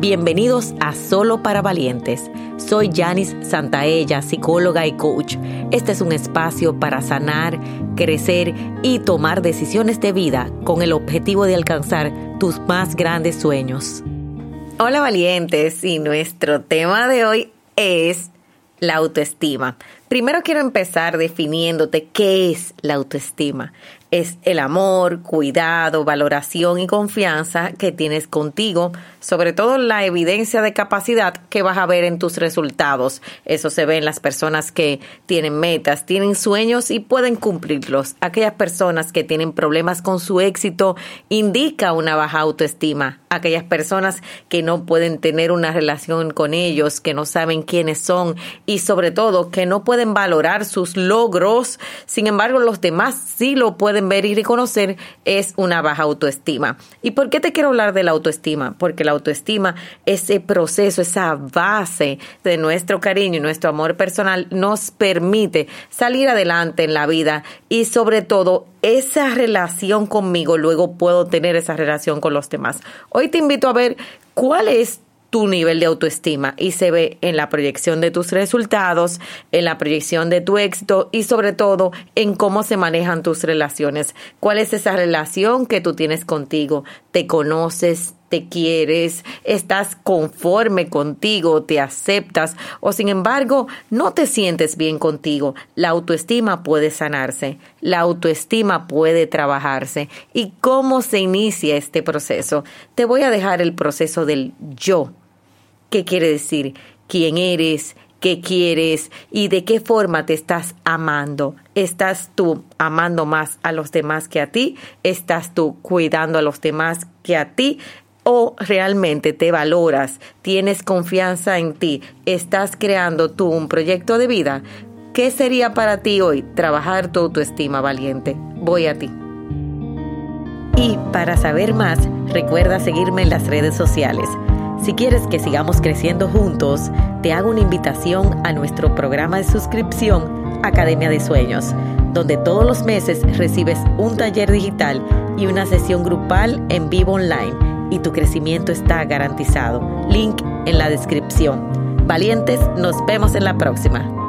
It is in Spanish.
Bienvenidos a Solo para Valientes. Soy Janice Santaella, psicóloga y coach. Este es un espacio para sanar, crecer y tomar decisiones de vida con el objetivo de alcanzar tus más grandes sueños. Hola valientes y nuestro tema de hoy es la autoestima. Primero quiero empezar definiéndote qué es la autoestima es el amor, cuidado, valoración y confianza que tienes contigo, sobre todo la evidencia de capacidad que vas a ver en tus resultados. Eso se ve en las personas que tienen metas, tienen sueños y pueden cumplirlos. Aquellas personas que tienen problemas con su éxito indica una baja autoestima. Aquellas personas que no pueden tener una relación con ellos, que no saben quiénes son y sobre todo que no pueden valorar sus logros. Sin embargo, los demás sí lo ver y reconocer es una baja autoestima. ¿Y por qué te quiero hablar de la autoestima? Porque la autoestima, ese proceso, esa base de nuestro cariño y nuestro amor personal nos permite salir adelante en la vida y sobre todo esa relación conmigo, luego puedo tener esa relación con los demás. Hoy te invito a ver cuál es tu nivel de autoestima y se ve en la proyección de tus resultados, en la proyección de tu éxito y sobre todo en cómo se manejan tus relaciones. ¿Cuál es esa relación que tú tienes contigo? ¿Te conoces? Te quieres, estás conforme contigo, te aceptas o sin embargo no te sientes bien contigo. La autoestima puede sanarse, la autoestima puede trabajarse. ¿Y cómo se inicia este proceso? Te voy a dejar el proceso del yo qué quiere decir, quién eres, qué quieres y de qué forma te estás amando. ¿Estás tú amando más a los demás que a ti? ¿Estás tú cuidando a los demás que a ti? ¿O realmente te valoras? ¿Tienes confianza en ti? ¿Estás creando tú un proyecto de vida? ¿Qué sería para ti hoy trabajar tu autoestima valiente? Voy a ti. Y para saber más, recuerda seguirme en las redes sociales. Si quieres que sigamos creciendo juntos, te hago una invitación a nuestro programa de suscripción Academia de Sueños, donde todos los meses recibes un taller digital y una sesión grupal en vivo online y tu crecimiento está garantizado. Link en la descripción. Valientes, nos vemos en la próxima.